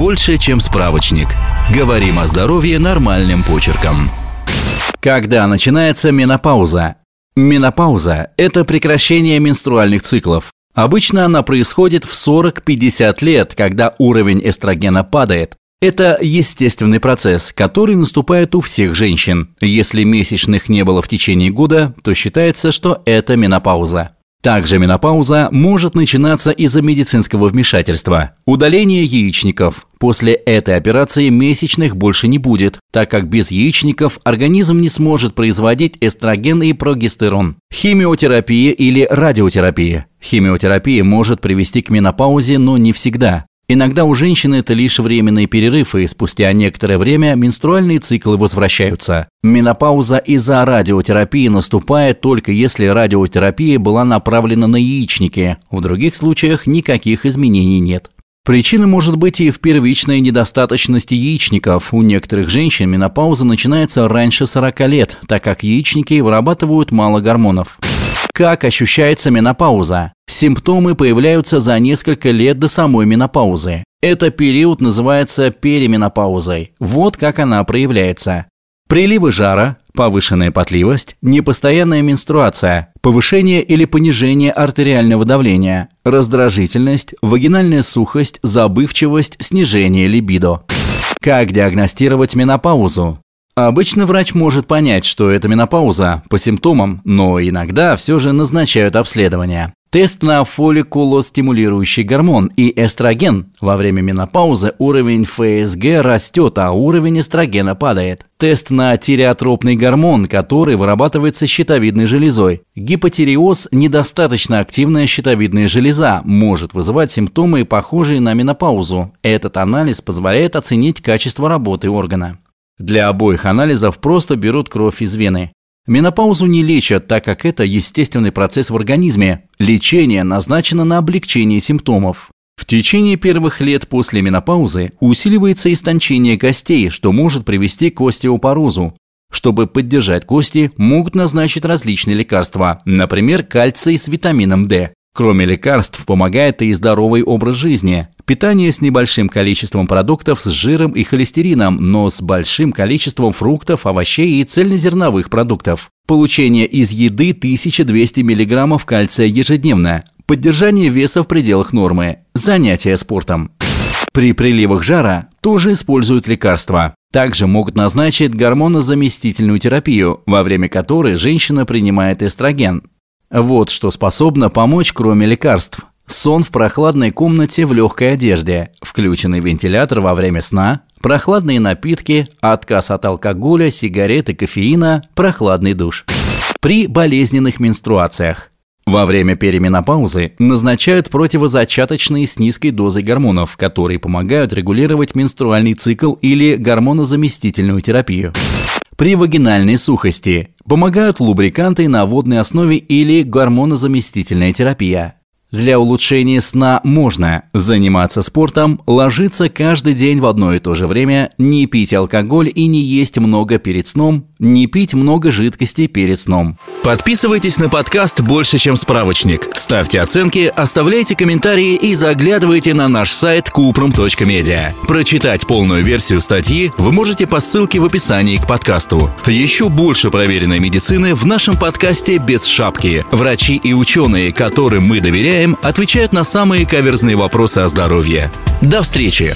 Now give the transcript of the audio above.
больше, чем справочник. Говорим о здоровье нормальным почерком. Когда начинается менопауза? Менопауза – это прекращение менструальных циклов. Обычно она происходит в 40-50 лет, когда уровень эстрогена падает. Это естественный процесс, который наступает у всех женщин. Если месячных не было в течение года, то считается, что это менопауза. Также менопауза может начинаться из-за медицинского вмешательства. Удаление яичников. После этой операции месячных больше не будет, так как без яичников организм не сможет производить эстроген и прогестерон. Химиотерапия или радиотерапия. Химиотерапия может привести к менопаузе, но не всегда. Иногда у женщины это лишь временный перерыв, и спустя некоторое время менструальные циклы возвращаются. Менопауза из-за радиотерапии наступает только если радиотерапия была направлена на яичники. В других случаях никаких изменений нет. Причина может быть и в первичной недостаточности яичников. У некоторых женщин менопауза начинается раньше 40 лет, так как яичники вырабатывают мало гормонов. Как ощущается менопауза? Симптомы появляются за несколько лет до самой менопаузы. Этот период называется переменопаузой. Вот как она проявляется. Приливы жара, повышенная потливость, непостоянная менструация, повышение или понижение артериального давления, раздражительность, вагинальная сухость, забывчивость, снижение либидо. Как диагностировать менопаузу? Обычно врач может понять, что это менопауза по симптомам, но иногда все же назначают обследование. Тест на фолликулостимулирующий гормон и эстроген. Во время менопаузы уровень ФСГ растет, а уровень эстрогена падает. Тест на тиреотропный гормон, который вырабатывается щитовидной железой. Гипотиреоз – недостаточно активная щитовидная железа, может вызывать симптомы, похожие на менопаузу. Этот анализ позволяет оценить качество работы органа. Для обоих анализов просто берут кровь из вены. Менопаузу не лечат, так как это естественный процесс в организме. Лечение назначено на облегчение симптомов. В течение первых лет после менопаузы усиливается истончение костей, что может привести к остеопорозу. Чтобы поддержать кости, могут назначить различные лекарства, например, кальций с витамином D. Кроме лекарств, помогает и здоровый образ жизни. Питание с небольшим количеством продуктов с жиром и холестерином, но с большим количеством фруктов, овощей и цельнозерновых продуктов. Получение из еды 1200 мг кальция ежедневно. Поддержание веса в пределах нормы. Занятия спортом. При приливах жара тоже используют лекарства. Также могут назначить гормонозаместительную терапию, во время которой женщина принимает эстроген. Вот что способно помочь, кроме лекарств. Сон в прохладной комнате в легкой одежде, включенный вентилятор во время сна, прохладные напитки, отказ от алкоголя, сигарет и кофеина, прохладный душ. При болезненных менструациях. Во время переменопаузы назначают противозачаточные с низкой дозой гормонов, которые помогают регулировать менструальный цикл или гормонозаместительную терапию. При вагинальной сухости помогают лубриканты на водной основе или гормонозаместительная терапия. Для улучшения сна можно заниматься спортом, ложиться каждый день в одно и то же время, не пить алкоголь и не есть много перед сном, не пить много жидкости перед сном. Подписывайтесь на подкаст «Больше, чем справочник». Ставьте оценки, оставляйте комментарии и заглядывайте на наш сайт kuprum.media. Прочитать полную версию статьи вы можете по ссылке в описании к подкасту. Еще больше проверенной медицины в нашем подкасте «Без шапки». Врачи и ученые, которым мы доверяем, отвечают на самые каверзные вопросы о здоровье. До встречи!